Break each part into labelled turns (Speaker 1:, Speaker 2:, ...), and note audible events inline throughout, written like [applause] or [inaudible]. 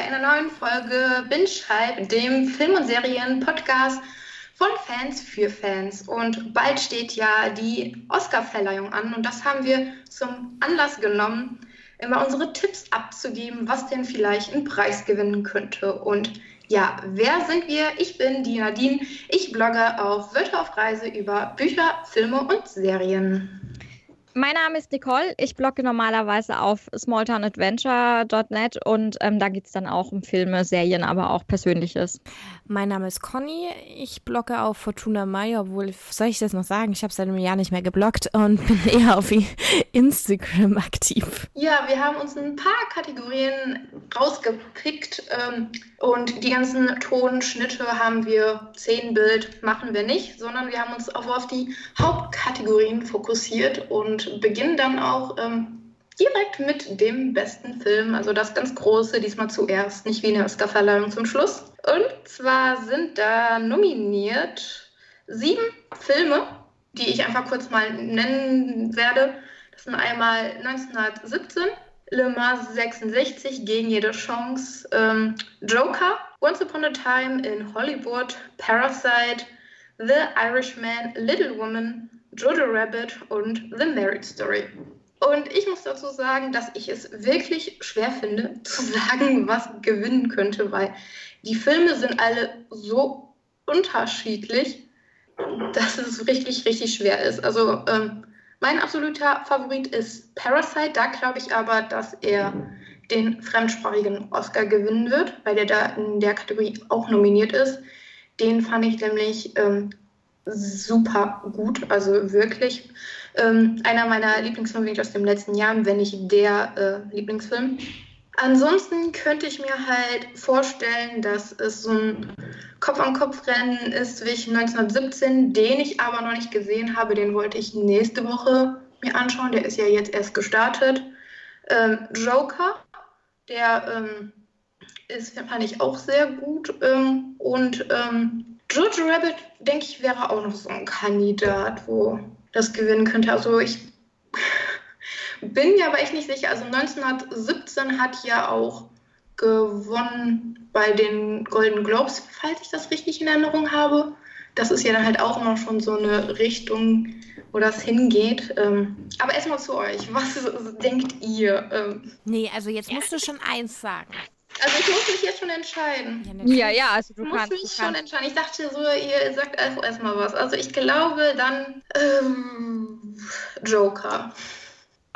Speaker 1: bei einer neuen Folge Binge Hype, dem Film- und Serien-Podcast von Fans für Fans. Und bald steht ja die Oscar-Verleihung an und das haben wir zum Anlass genommen, immer unsere Tipps abzugeben, was denn vielleicht einen Preis gewinnen könnte. Und ja, wer sind wir? Ich bin die Nadine. Ich blogge auf Wörter auf Reise über Bücher, Filme und Serien.
Speaker 2: Mein Name ist Nicole. Ich blogge normalerweise auf smalltownadventure.net und ähm, da geht es dann auch um Filme, Serien, aber auch Persönliches.
Speaker 3: Mein Name ist Conny. Ich blogge auf Fortuna Mai, obwohl, soll ich das noch sagen? Ich habe seit einem Jahr nicht mehr gebloggt und bin [laughs] eher auf Instagram aktiv.
Speaker 1: Ja, wir haben uns ein paar Kategorien rausgepickt ähm, und die ganzen Tonschnitte haben wir, zehn Bild machen wir nicht, sondern wir haben uns auch auf die Hauptkategorien fokussiert und beginnen dann auch ähm, direkt mit dem besten Film, also das ganz große, diesmal zuerst, nicht wie in der Oscarverleihung zum Schluss. Und zwar sind da nominiert sieben Filme, die ich einfach kurz mal nennen werde. Das sind einmal 1917, Le Mans 66 gegen jede Chance, ähm, Joker, Once Upon a Time in Hollywood, Parasite, The Irishman, Little Woman, Jojo Rabbit und The Marriage Story. Und ich muss dazu sagen, dass ich es wirklich schwer finde, [laughs] zu sagen, was gewinnen könnte, weil die Filme sind alle so unterschiedlich, dass es richtig, richtig schwer ist. Also ähm, mein absoluter Favorit ist Parasite. Da glaube ich aber, dass er den fremdsprachigen Oscar gewinnen wird, weil der da in der Kategorie auch nominiert ist. Den fand ich nämlich ähm, super gut, also wirklich ähm, einer meiner Lieblingsfilme aus dem letzten Jahr, wenn nicht der äh, Lieblingsfilm. Ansonsten könnte ich mir halt vorstellen, dass es so ein Kopf-an-Kopf-Rennen ist wie 1917, den ich aber noch nicht gesehen habe. Den wollte ich nächste Woche mir anschauen. Der ist ja jetzt erst gestartet. Ähm, Joker, der ähm, ist, fand ich auch sehr gut. Ähm, und ähm, Jojo Rabbit, denke ich, wäre auch noch so ein Kandidat, wo das gewinnen könnte. Also ich [laughs] bin mir aber echt nicht sicher. Also 1917 hat ja auch gewonnen bei den Golden Globes, falls ich das richtig in Erinnerung habe. Das ist ja dann halt auch immer schon so eine Richtung, wo das hingeht. Ähm, aber erstmal zu euch. Was [laughs] denkt ihr?
Speaker 3: Ähm, nee, also jetzt musst du schon eins sagen.
Speaker 1: Also ich muss mich jetzt schon entscheiden.
Speaker 2: Ja, ja, also du
Speaker 1: ich
Speaker 2: kannst.
Speaker 1: Ich muss mich schon entscheiden. Ich dachte so, ihr sagt erstmal was. Also ich glaube dann ähm, Joker.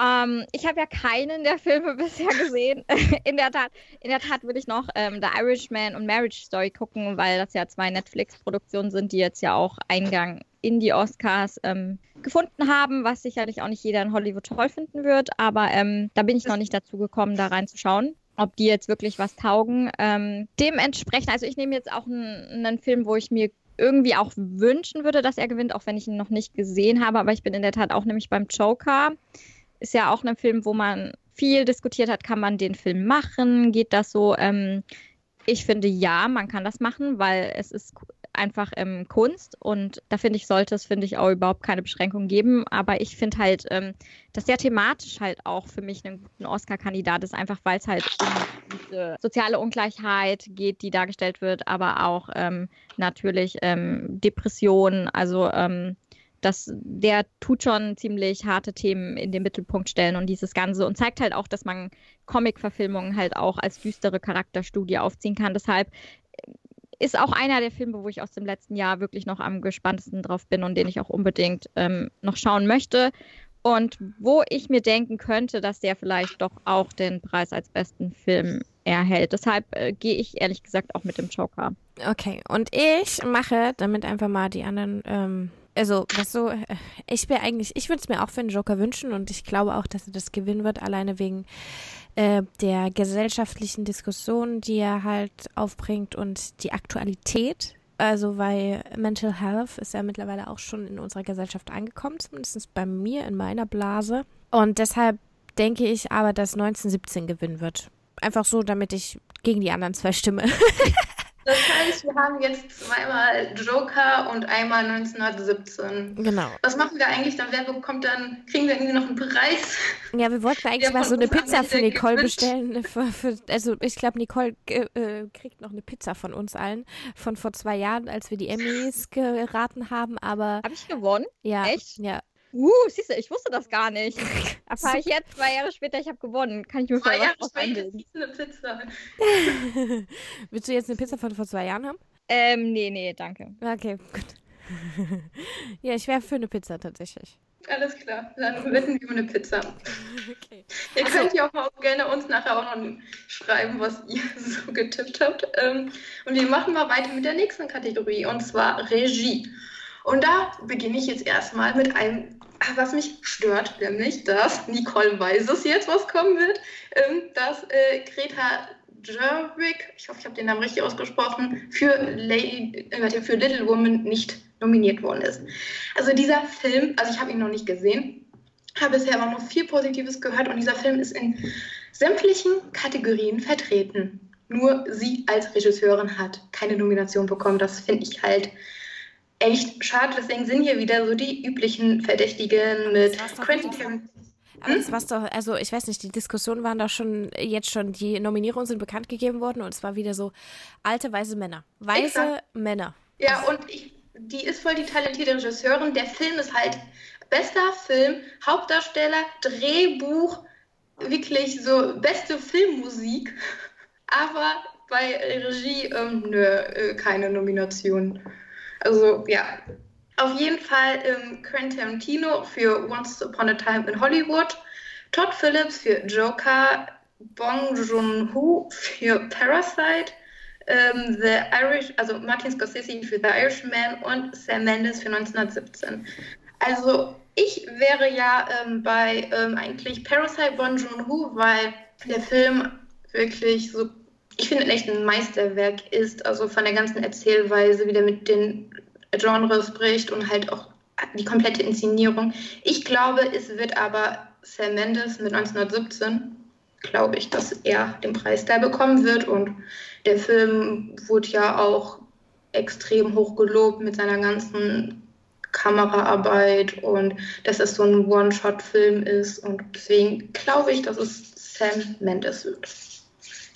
Speaker 2: Ähm, ich habe ja keinen der Filme [laughs] bisher gesehen. [laughs] in der Tat, in der Tat würde ich noch ähm, The Irishman und Marriage Story gucken, weil das ja zwei Netflix-Produktionen sind, die jetzt ja auch Eingang in die Oscars ähm, gefunden haben, was sicherlich auch nicht jeder in Hollywood toll finden wird. Aber ähm, da bin ich noch nicht dazu gekommen, da reinzuschauen ob die jetzt wirklich was taugen. Ähm, dementsprechend, also ich nehme jetzt auch einen, Film, wo ich mir irgendwie auch wünschen würde, dass er gewinnt, auch wenn ich ihn noch nicht gesehen habe. Aber ich bin in der Tat auch nämlich beim Joker ist ja auch ein Film, wo man viel diskutiert hat, kann man den Film machen? Geht das so? Ähm, ich finde ja, man kann das machen, weil es ist einfach ähm, Kunst und da finde ich, sollte es, finde ich, auch überhaupt keine Beschränkungen geben. Aber ich finde halt, ähm, dass der thematisch halt auch für mich einen guten Oscar-Kandidat ist, einfach weil es halt um diese soziale Ungleichheit geht, die dargestellt wird, aber auch ähm, natürlich ähm, Depressionen, also ähm, dass der tut schon ziemlich harte Themen in den Mittelpunkt stellen und dieses Ganze und zeigt halt auch, dass man Comic-Verfilmungen halt auch als düstere Charakterstudie aufziehen kann. Deshalb ist auch einer der Filme, wo ich aus dem letzten Jahr wirklich noch am gespanntesten drauf bin und den ich auch unbedingt ähm, noch schauen möchte. Und wo ich mir denken könnte, dass der vielleicht doch auch den Preis als besten Film erhält. Deshalb äh, gehe ich ehrlich gesagt auch mit dem Joker.
Speaker 3: Okay, und ich mache damit einfach mal die anderen ähm, also, was so, äh, ich wäre eigentlich, ich würde es mir auch für einen Joker wünschen und ich glaube auch, dass er das gewinnen wird, alleine wegen äh, der gesellschaftlichen Diskussion, die er halt aufbringt und die Aktualität. Also, weil Mental Health ist ja mittlerweile auch schon in unserer Gesellschaft angekommen, zumindest bei mir in meiner Blase. Und deshalb denke ich aber, dass 1917 gewinnen wird. Einfach so, damit ich gegen die anderen zwei stimme. [laughs]
Speaker 1: Das heißt, wir haben jetzt zweimal Joker und einmal 1917.
Speaker 3: Genau.
Speaker 1: Was machen wir eigentlich dann? Wer bekommt dann, kriegen wir irgendwie noch einen Preis?
Speaker 3: Ja, wir wollten eigentlich
Speaker 1: Wir
Speaker 3: mal so eine Pizza für Nicole
Speaker 1: gewünscht.
Speaker 3: bestellen. Für, für, also ich glaube, Nicole äh, äh, kriegt noch eine Pizza von uns allen. Von vor zwei Jahren, als wir die Emmys geraten haben. Aber
Speaker 2: Habe ich gewonnen?
Speaker 3: ja.
Speaker 2: Echt?
Speaker 3: Ja.
Speaker 2: Uh, siehst du, ich wusste das gar nicht. [laughs] Erfahre ich jetzt zwei Jahre später, ich habe gewonnen. Kann ich mir
Speaker 1: Zwei Jahre später eine Pizza. [laughs]
Speaker 3: Willst du jetzt eine Pizza von vor zwei Jahren haben?
Speaker 2: Ähm, nee, nee, danke.
Speaker 3: Okay, gut. [laughs] ja, ich wäre für eine Pizza tatsächlich.
Speaker 1: Alles klar, dann wetten wir um eine Pizza.
Speaker 3: Okay.
Speaker 1: Ihr
Speaker 3: Ach so.
Speaker 1: könnt ja auch mal gerne uns nachher auch noch schreiben, was ihr so getippt habt. Ähm, Und wir machen mal weiter mit der nächsten Kategorie, und zwar Regie. Und da beginne ich jetzt erstmal mit einem, was mich stört, nämlich, dass Nicole weiß es jetzt, was kommen wird, ähm, dass äh, Greta Gerwig, ich hoffe, ich habe den Namen richtig ausgesprochen, für, Lady, äh, für Little Woman nicht nominiert worden ist. Also dieser Film, also ich habe ihn noch nicht gesehen, habe bisher aber nur viel Positives gehört und dieser Film ist in sämtlichen Kategorien vertreten. Nur sie als Regisseurin hat keine Nomination bekommen. Das finde ich halt echt schade. Deswegen sind hier wieder so die üblichen Verdächtigen mit Quentin. Tarantino.
Speaker 3: Aber das war's doch, also ich weiß nicht, die Diskussionen waren doch schon jetzt schon, die Nominierungen sind bekannt gegeben worden und es war wieder so alte, weise Männer. Weise
Speaker 1: Exakt.
Speaker 3: Männer.
Speaker 1: Ja, und ich, die ist voll die talentierte Regisseurin. Der Film ist halt bester Film, Hauptdarsteller, Drehbuch, wirklich so beste Filmmusik. [laughs] Aber bei Regie, ähm, nö, äh, keine Nomination. Also ja, auf jeden Fall ähm, Quentin Tarantino für Once Upon a Time in Hollywood, Todd Phillips für Joker, Bong Joon-ho für Parasite, ähm, The Irish, also Martin Scorsese für The Irishman und Sam Mendes für 1917. Also ich wäre ja ähm, bei ähm, eigentlich Parasite Bong Joon-ho, weil der Film wirklich so, ich finde, echt ein Meisterwerk ist, also von der ganzen Erzählweise, wie der mit den Genres bricht und halt auch die komplette Inszenierung. Ich glaube, es wird aber Sam Mendes mit 1917, glaube ich, dass er den Preis da bekommen wird und der Film wurde ja auch extrem hoch gelobt mit seiner ganzen Kameraarbeit und dass es so ein One-Shot-Film ist und deswegen glaube ich, dass es Sam Mendes wird.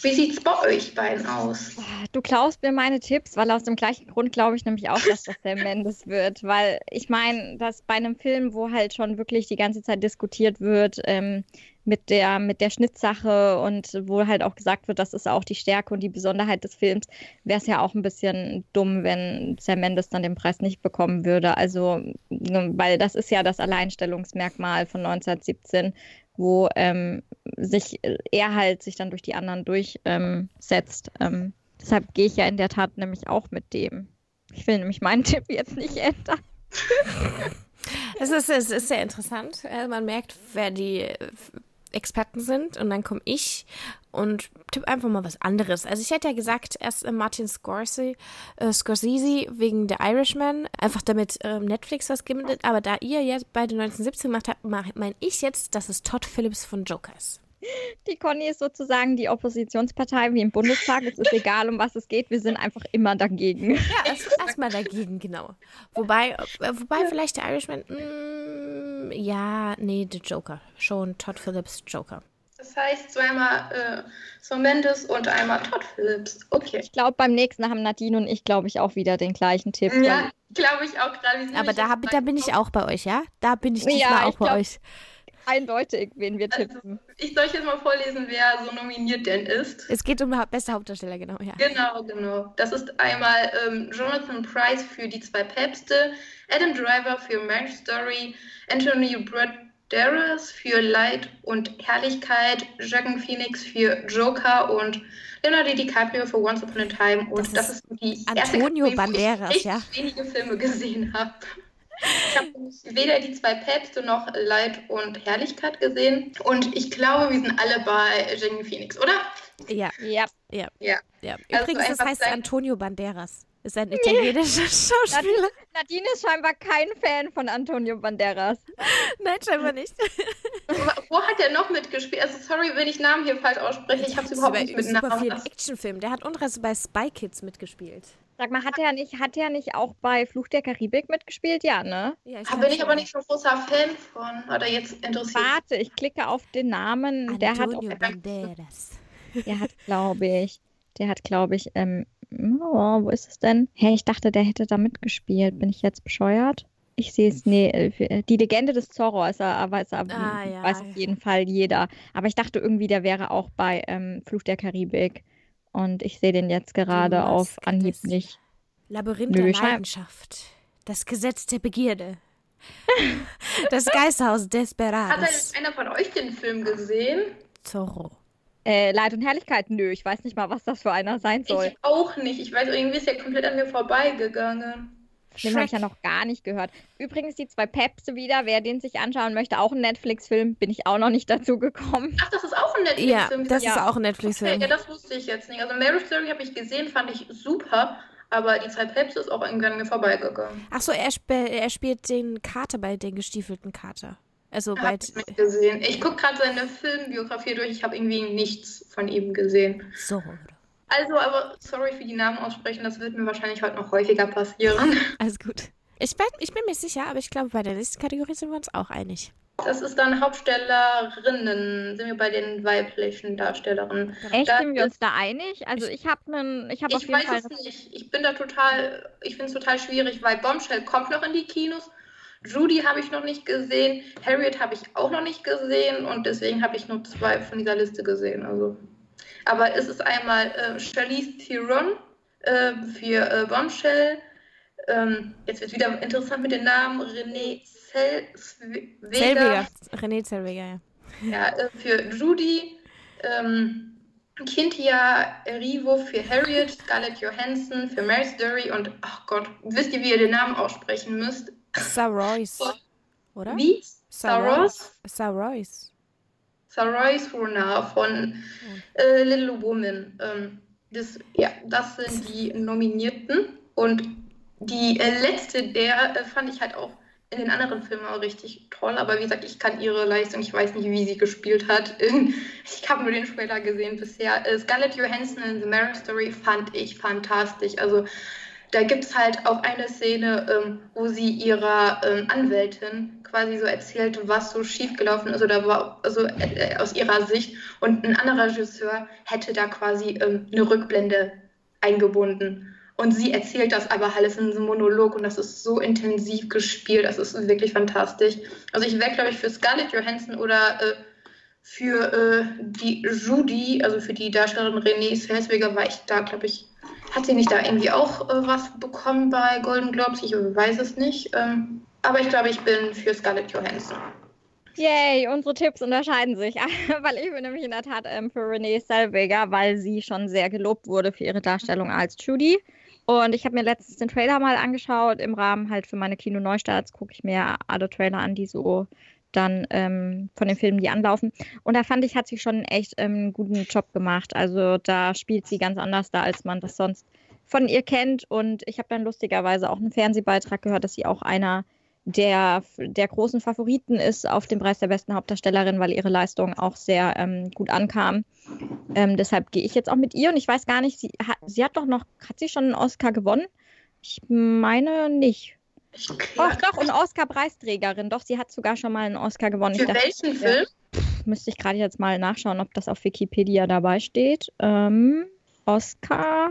Speaker 1: Wie sieht's bei euch beiden aus?
Speaker 2: Du klaust mir meine Tipps, weil aus dem gleichen Grund glaube ich nämlich auch, dass das Sam [laughs] Mendes wird. Weil ich meine, dass bei einem Film, wo halt schon wirklich die ganze Zeit diskutiert wird ähm, mit, der, mit der Schnittsache und wo halt auch gesagt wird, das ist auch die Stärke und die Besonderheit des Films, wäre es ja auch ein bisschen dumm, wenn Sam Mendes dann den Preis nicht bekommen würde. Also, ne, weil das ist ja das Alleinstellungsmerkmal von 1917 wo ähm, sich er halt sich dann durch die anderen durchsetzt. Ähm, ähm, deshalb gehe ich ja in der Tat nämlich auch mit dem. Ich will nämlich meinen [laughs] Tipp jetzt nicht ändern.
Speaker 3: Es ist, es ist sehr interessant. Äh, Man merkt, wer die äh, Experten sind und dann komme ich und tippe einfach mal was anderes. Also ich hätte ja gesagt, erst äh, Martin Scorsese, äh, Scorsese wegen The Irishman, einfach damit ähm, Netflix was gibt. Aber da ihr jetzt beide 1917 gemacht habt, meine ich jetzt, dass es Todd Phillips von Joker ist.
Speaker 2: Die Conny ist sozusagen die Oppositionspartei wie im Bundestag. Es ist egal, um was es geht. Wir sind einfach immer dagegen.
Speaker 3: Ja, erst- erstmal dagegen, genau. Wobei, äh, wobei vielleicht der Irishman, mm, ja, nee, der Joker. Schon Todd Phillips Joker.
Speaker 1: Das heißt zweimal äh, Sam Mendes und einmal Todd Phillips. Okay.
Speaker 2: Ich glaube, beim nächsten haben Nadine und ich, glaube ich, auch wieder den gleichen Tipp.
Speaker 1: Ja, glaube ich auch gerade.
Speaker 3: Aber da, hab, da bin ich auch bei euch, ja? Da bin ich
Speaker 2: Ja,
Speaker 3: diesmal auch
Speaker 2: ich
Speaker 3: bei
Speaker 2: glaub-
Speaker 3: euch.
Speaker 2: Eindeutig, wen wir
Speaker 1: Also,
Speaker 2: tippen.
Speaker 1: ich soll euch jetzt mal vorlesen, wer so nominiert denn ist.
Speaker 3: Es geht um beste Hauptdarsteller, genau, ja.
Speaker 1: Genau, genau. Das ist einmal ähm, Jonathan Price für Die zwei Päpste, Adam Driver für Marriage Story, Anthony Banderas für Leid und Herrlichkeit, Joaquin Phoenix für Joker und Leonardo DiCaprio für Once Upon a Time. Und
Speaker 3: Das
Speaker 1: das,
Speaker 3: ist
Speaker 1: ist die erste
Speaker 3: Antonio
Speaker 1: wo
Speaker 3: Banderas,
Speaker 1: ich
Speaker 3: ja.
Speaker 1: wenige Filme gesehen habe. Ich habe weder die zwei Päpste noch Leid und Herrlichkeit gesehen. Und ich glaube, wir sind alle bei Joaquin Phoenix, oder?
Speaker 3: Ja,
Speaker 2: Ja,
Speaker 3: ja,
Speaker 1: Ja.
Speaker 3: ja.
Speaker 1: Also
Speaker 3: Übrigens, das
Speaker 1: einfach
Speaker 3: heißt
Speaker 1: sein-
Speaker 3: Antonio Banderas. Ist ein [laughs] italienischer Schauspieler.
Speaker 2: Nadine ist scheinbar kein Fan von Antonio Banderas. [laughs]
Speaker 3: Nein, scheinbar nicht. [laughs]
Speaker 1: Wo hat er noch mitgespielt? Also sorry, wenn ich Namen hier falsch ausspreche. Ich habe es überhaupt nicht mit
Speaker 3: super
Speaker 1: Namen.
Speaker 3: vielen Actionfilmen. Der hat unter bei Spy Kids mitgespielt.
Speaker 2: Sag mal, hat er nicht, hat er nicht auch bei Fluch der Karibik mitgespielt? Ja, ne?
Speaker 3: Ja,
Speaker 1: Da bin ich aber nicht so großer Fan von. Oder jetzt interessiert.
Speaker 2: Warte, ich klicke auf den Namen. Der hat,
Speaker 3: Antonio [laughs] Banderas.
Speaker 2: der hat, glaube ich, der hat, glaube ich, ähm, oh, wo ist es denn? Hä, ich dachte, der hätte da mitgespielt. Bin ich jetzt bescheuert? Ich sehe es, nee, äh, die Legende des Zorro ist er, aber ist er,
Speaker 3: Ah, ja.
Speaker 2: weiß auf jeden Fall jeder. Aber ich dachte irgendwie, der wäre auch bei ähm, Fluch der Karibik. Und ich sehe den jetzt gerade auf Anhieb nicht.
Speaker 3: Labyrinth
Speaker 2: Nö,
Speaker 3: der Leidenschaft. Das Gesetz der Begierde. [laughs] Das Geisterhaus
Speaker 1: Hat denn
Speaker 3: Desperados.
Speaker 1: einer von euch den Film gesehen?
Speaker 3: Zorro.
Speaker 2: Äh, Leid und Herrlichkeit? Nö, ich weiß nicht mal, was das für einer sein soll.
Speaker 1: Ich auch nicht. Ich weiß, irgendwie ist der komplett an mir vorbeigegangen.
Speaker 2: Den habe ich ja noch gar nicht gehört. Übrigens, die zwei Päpste wieder, wer den sich anschauen möchte, auch ein Netflix-Film, bin ich auch noch nicht dazu gekommen.
Speaker 1: Ach, das ist auch ein
Speaker 3: Ja,
Speaker 1: Netflix-Film.
Speaker 3: das
Speaker 2: Ja.
Speaker 3: ist auch ein
Speaker 1: Okay,
Speaker 3: Netflix-Film.
Speaker 1: ja, das wusste ich jetzt nicht. Also Marriage Story habe ich gesehen, fand ich super. Aber die zwei Päpste ist auch irgendwie an mir vorbeigegangen.
Speaker 3: Ach so, er, sp er spielt den Kater bei den gestiefelten Kater. Also bei.
Speaker 1: Hab ich nicht gesehen. Ich gucke gerade seine Filmbiografie durch. Ich habe irgendwie nichts von ihm gesehen.
Speaker 3: Zorro.
Speaker 1: Also, aber sorry für die Namen aussprechen. Das wird mir wahrscheinlich heute noch häufiger passieren. [laughs]
Speaker 3: Alles gut. Ich bin, ich bin mir sicher, aber ich glaube, bei der nächsten Kategorie sind wir uns auch einig.
Speaker 1: Das ist dann Hauptstellerinnen. Sind wir bei den weiblichen Darstellerinnen?
Speaker 2: Echt,
Speaker 1: Da
Speaker 2: sind wir uns da einig? Also ich habe einen, ich habe auf
Speaker 1: Ich
Speaker 2: jeden
Speaker 1: weiß
Speaker 2: Fall.
Speaker 1: es nicht. Ich bin da total, ich finde es total schwierig, weil Bombshell kommt noch in die Kinos. Judy habe ich noch nicht gesehen, Harriet habe ich auch noch nicht gesehen und deswegen habe ich nur zwei von dieser Liste gesehen. Also. Aber es ist einmal äh, Charlize Theron äh, für äh, Bombshell. Ähm, jetzt wird wieder interessant mit den Namen. René Zellweger.
Speaker 3: René Zellweger, ja.
Speaker 1: ja, äh, für Judy, ähm, Kintia Erivo für Harriet, Scarlett Johansson für Mary Dury und, ach Gott, wisst ihr, wie ihr den Namen aussprechen müsst?
Speaker 3: Saroys. [laughs] Oder?
Speaker 1: Wie?
Speaker 3: Saroys.
Speaker 1: Saros?
Speaker 3: Saroys.
Speaker 1: Saroy Surna von äh, Little Woman. Ähm, das, ja, das sind die Nominierten. Und die äh, letzte, der äh, fand ich halt auch in den anderen Filmen auch richtig toll. Aber wie gesagt, ich kann ihre Leistung, ich weiß nicht, wie sie gespielt hat. [laughs] ich habe nur den Trailer gesehen bisher. Äh, Scarlett Johansson in The Marriage Story fand ich fantastisch. Also da gibt es halt auch eine Szene, ähm, wo sie ihrer ähm, Anwältin quasi so erzählt, was so schiefgelaufen ist oder war, also äh, aus ihrer Sicht. Und ein anderer Regisseur hätte da quasi ähm, eine Rückblende eingebunden. Und sie erzählt das aber alles in so einem Monolog und das ist so intensiv gespielt, das ist wirklich fantastisch. Also ich wäre, glaube ich, für Scarlett Johansson oder äh, für äh, die Judy, also für die Darstellerin Renée Selzweger, war ich da, glaube ich, hat sie nicht da irgendwie auch äh, was bekommen bei Golden Globes? Ich weiß es nicht. Ähm, aber ich glaube, ich bin für Scarlett Johansson.
Speaker 2: Yay, unsere Tipps unterscheiden sich, [laughs] weil ich bin nämlich in der Tat ähm, für Renee Zellweger, weil sie schon sehr gelobt wurde für ihre Darstellung als Judy. Und ich habe mir letztens den Trailer mal angeschaut. Im Rahmen halt für meine Kino-Neustarts gucke ich mir alle Trailer an, die so dann ähm, von den Filmen, die anlaufen. Und da fand ich, hat sie schon echt ähm, einen guten Job gemacht. Also da spielt sie ganz anders da, als man das sonst von ihr kennt. Und ich habe dann lustigerweise auch einen Fernsehbeitrag gehört, dass sie auch einer der, der großen Favoriten ist auf dem Preis der besten Hauptdarstellerin, weil ihre Leistung auch sehr ähm, gut ankam. Ähm, deshalb gehe ich jetzt auch mit ihr und ich weiß gar nicht, sie hat, sie hat doch noch, hat sie schon einen Oscar gewonnen? Ich meine nicht. Doch,
Speaker 1: glaub,
Speaker 2: doch, eine Oscar-Preisträgerin. Doch, sie hat sogar schon mal einen Oscar gewonnen.
Speaker 1: Für
Speaker 2: dachte,
Speaker 1: welchen
Speaker 2: ja.
Speaker 1: Film?
Speaker 2: müsste ich gerade jetzt mal nachschauen, ob das auf Wikipedia dabei steht. Ähm, Oscar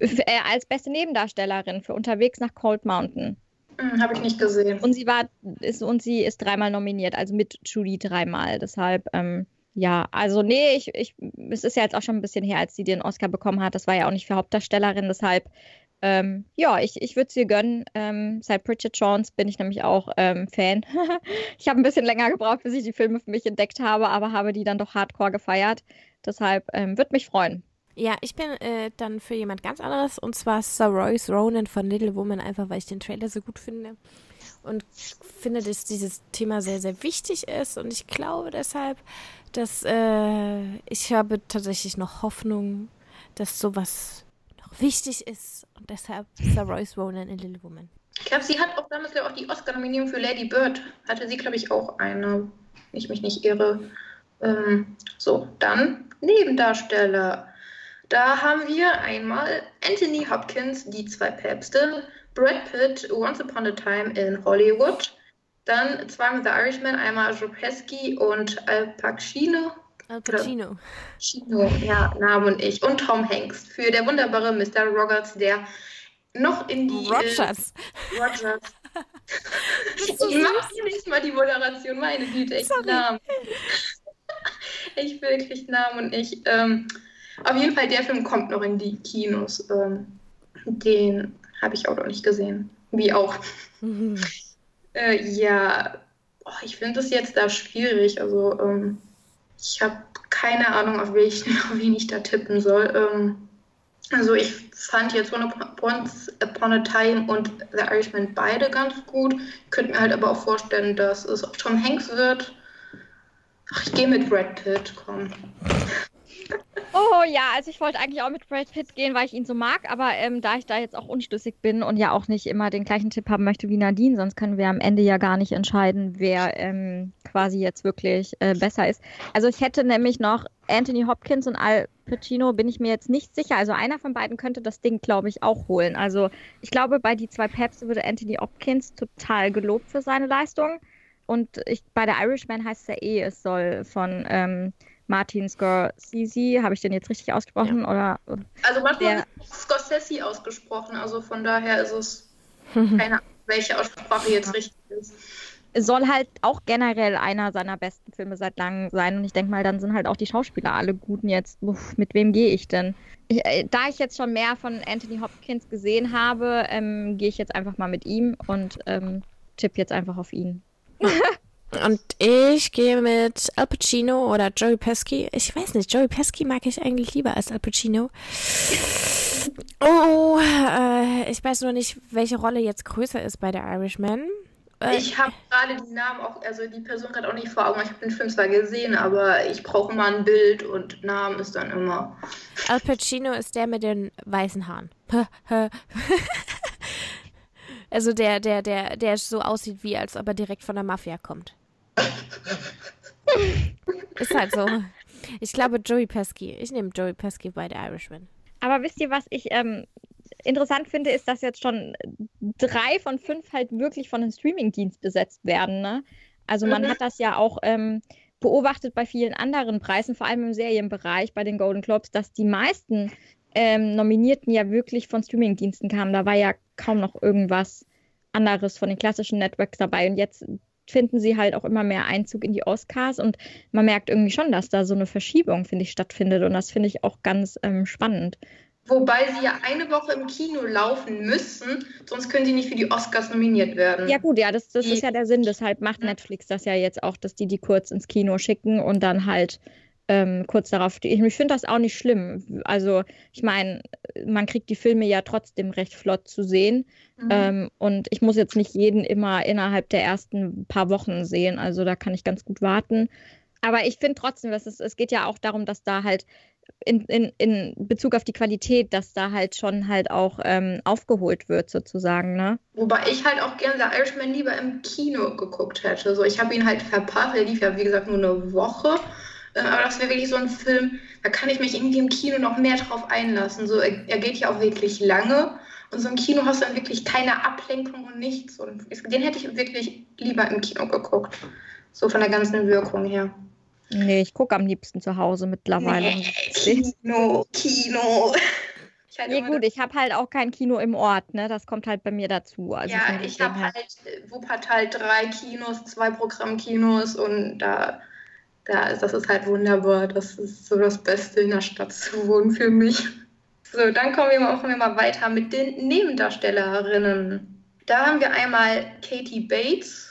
Speaker 2: äh, als beste Nebendarstellerin für Unterwegs nach Cold Mountain.
Speaker 1: Hm, Habe ich nicht gesehen.
Speaker 2: Und sie war ist und sie ist dreimal nominiert, also mit Judy dreimal. Deshalb, ähm, ja, also nee, ich, ich, es ist ja jetzt auch schon ein bisschen her, als sie den Oscar bekommen hat. Das war ja auch nicht für Hauptdarstellerin, deshalb, ähm, ja, ich, ich würde es ihr gönnen. Ähm, seit Bridget Jones bin ich nämlich auch ähm, Fan. [laughs] ich habe ein bisschen länger gebraucht, bis ich die Filme für mich entdeckt habe, aber habe die dann doch hardcore gefeiert. Deshalb ähm, würde mich freuen.
Speaker 3: Ja, ich bin äh, dann für jemand ganz anderes und zwar Saoirse Ronan von Little Woman, einfach weil ich den Trailer so gut finde und finde, dass dieses Thema sehr, sehr wichtig ist und ich glaube deshalb, dass äh, ich habe tatsächlich noch Hoffnung, dass sowas noch wichtig ist Und deshalb Sarah Royce Ronan in Little Woman.
Speaker 1: Ich glaube, sie hat auch damals auch die Oscar-Nominierung für Lady Bird. Hatte sie, glaube ich, auch eine, wenn ich mich nicht irre. Ähm, so, dann Nebendarsteller. Da haben wir einmal Anthony Hopkins, die zwei Päpste, Brad Pitt, Once Upon a Time in Hollywood, dann zweimal The Irishman, einmal Joe Pesci und Al Pacino.
Speaker 3: Al Pacino.
Speaker 1: Pacino, ja, Name und ich. Und Tom Hanks für der wunderbare Mr. Roberts, der noch in die.
Speaker 3: Rogers.
Speaker 1: Äh, Rogers. [laughs] ich mache nicht mal die Moderation, meine Güte, echt. Namen. [laughs] ich wirklich Namen und ich. Ähm, auf jeden Fall, der Film kommt noch in die Kinos. Ähm, den habe ich auch noch nicht gesehen. Wie auch.
Speaker 3: Mhm.
Speaker 1: Äh, ja, oh, ich finde das jetzt da schwierig. Also, ähm, ich habe keine Ahnung, auf, welchen, [laughs] auf wen ich da tippen soll. Ähm, also, ich fand jetzt Once Upon a Time und The Irishman beide ganz gut. Ich könnte mir halt aber auch vorstellen, dass es Tom Hanks wird. Ach, ich gehe mit Brad Pitt, komm.
Speaker 2: Oh ja, also ich wollte eigentlich auch mit Brad Pitt gehen, weil ich ihn so mag, aber ähm, da ich da jetzt auch unschlüssig bin und ja auch nicht immer den gleichen Tipp haben möchte wie Nadine, sonst können wir am Ende ja gar nicht entscheiden, wer ähm, quasi jetzt wirklich äh, besser ist. Also ich hätte nämlich noch Anthony Hopkins und Al Pacino, bin ich mir jetzt nicht sicher. Also einer von beiden könnte das Ding, glaube ich, auch holen. Also ich glaube, bei die zwei Päpste würde Anthony Hopkins total gelobt für seine Leistung. Und ich, bei der Irishman heißt es ja eh, es soll von ähm, Martin Scorsese, habe ich den jetzt richtig ausgesprochen? Ja. Oder,
Speaker 1: also manchmal wird Scorsese ausgesprochen, also von daher ist es [laughs] keine Ahnung, welche Aussprache jetzt richtig ist.
Speaker 2: Es soll halt auch generell einer seiner besten Filme seit langem sein. Und ich denke mal, dann sind halt auch die Schauspieler alle guten jetzt. Uff, mit wem gehe ich denn? Ich, äh, da ich jetzt schon mehr von Anthony Hopkins gesehen habe, ähm, gehe ich jetzt einfach mal mit ihm und ähm, tippe jetzt einfach auf ihn. [laughs]
Speaker 3: Und ich gehe mit Al Pacino oder Joey Pesci. Ich weiß nicht, Joey Pesci mag ich eigentlich lieber als Al Pacino. Oh, äh, ich weiß nur nicht, welche Rolle jetzt größer ist bei der Irishman.
Speaker 1: Äh, ich habe gerade die Namen auch, also die Person gerade auch nicht vor Augen. Ich habe den Film zwar gesehen, aber ich brauche immer ein Bild und Namen ist dann immer.
Speaker 3: Al Pacino ist der mit den weißen Haaren. [laughs] also der, der, der, der so aussieht, wie als ob er direkt von der Mafia kommt. Ist halt so. Ich glaube Joey Pesky. Ich nehme Joey Pesky bei der Irishman.
Speaker 2: Aber wisst ihr, was ich ähm, interessant finde, ist, dass jetzt schon drei von fünf halt wirklich von einem Streamingdienst besetzt werden. Ne? Also man mhm. hat das ja auch ähm, beobachtet bei vielen anderen Preisen, vor allem im Serienbereich bei den Golden Globes, dass die meisten ähm, Nominierten ja wirklich von Streamingdiensten kamen. Da war ja kaum noch irgendwas anderes von den klassischen Networks dabei. Und jetzt finden sie halt auch immer mehr Einzug in die Oscars und man merkt irgendwie schon, dass da so eine Verschiebung, finde ich, stattfindet und das finde ich auch ganz ähm, spannend.
Speaker 1: Wobei sie ja eine Woche im Kino laufen müssen, sonst können sie nicht für die Oscars nominiert werden.
Speaker 2: Ja gut, ja, das, das ist ja der Sinn. Deshalb macht Netflix das ja jetzt auch, dass die die kurz ins Kino schicken und dann halt ähm, kurz darauf. Ich, ich finde das auch nicht schlimm. Also ich meine, man kriegt die Filme ja trotzdem recht flott zu sehen. Mhm. Ähm, und ich muss jetzt nicht jeden immer innerhalb der ersten paar Wochen sehen. Also da kann ich ganz gut warten. Aber ich finde trotzdem, es, ist, es geht ja auch darum, dass da halt in, in, in Bezug auf die Qualität, dass da halt schon halt auch ähm, aufgeholt wird, sozusagen, ne?
Speaker 1: Wobei ich halt auch gerne The Irishman lieber im Kino geguckt hätte. So, ich habe ihn halt verpasst, er lief ja wie gesagt nur eine Woche. Ähm, aber das wäre wirklich so ein Film, da kann ich mich irgendwie im Kino noch mehr drauf einlassen. So, er, er geht ja auch wirklich lange. Und so im Kino hast du dann wirklich keine Ablenkung und nichts. Und den hätte ich wirklich lieber im Kino geguckt. So von der ganzen Wirkung her.
Speaker 2: Nee, ich gucke am liebsten zu Hause mittlerweile.
Speaker 1: Nee, Kino, Kino. [laughs]
Speaker 2: Ich halt nee, gut, ich habe halt auch kein Kino im Ort, ne? Das kommt halt bei mir dazu.
Speaker 1: Also ja, ich habe halt Wuppertal drei Kinos, zwei Programmkinos und da da, das ist halt wunderbar. Das ist so das Beste in der Stadt zu wohnen für mich. So, dann kommen wir, machen wir mal weiter mit den Nebendarstellerinnen. Da haben wir einmal Katie Bates.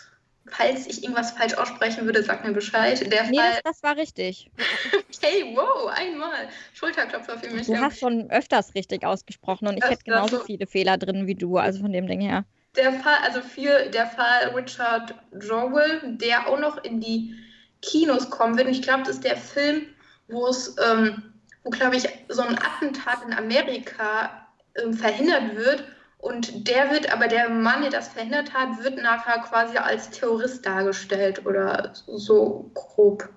Speaker 1: Falls ich irgendwas falsch aussprechen würde, sag mir Bescheid.
Speaker 2: Der nee, Fall... das, das, war richtig. [laughs]
Speaker 1: okay, wow, einmal. Schulterklopfer für mich.
Speaker 2: Du hast schon öfters richtig ausgesprochen und ich das, hätte genauso so... viele Fehler drin wie du, also von dem Ding her.
Speaker 1: Der Fall, also für der Fall Richard Jowell, der auch noch in die Kinos kommen wird. Und ich glaube, das ist der Film, wo es, ähm, wo glaube ich, so ein Attentat in Amerika ähm, verhindert wird. Und der wird, aber der Mann, der das verhindert hat, wird nachher quasi als Terrorist dargestellt oder so grob.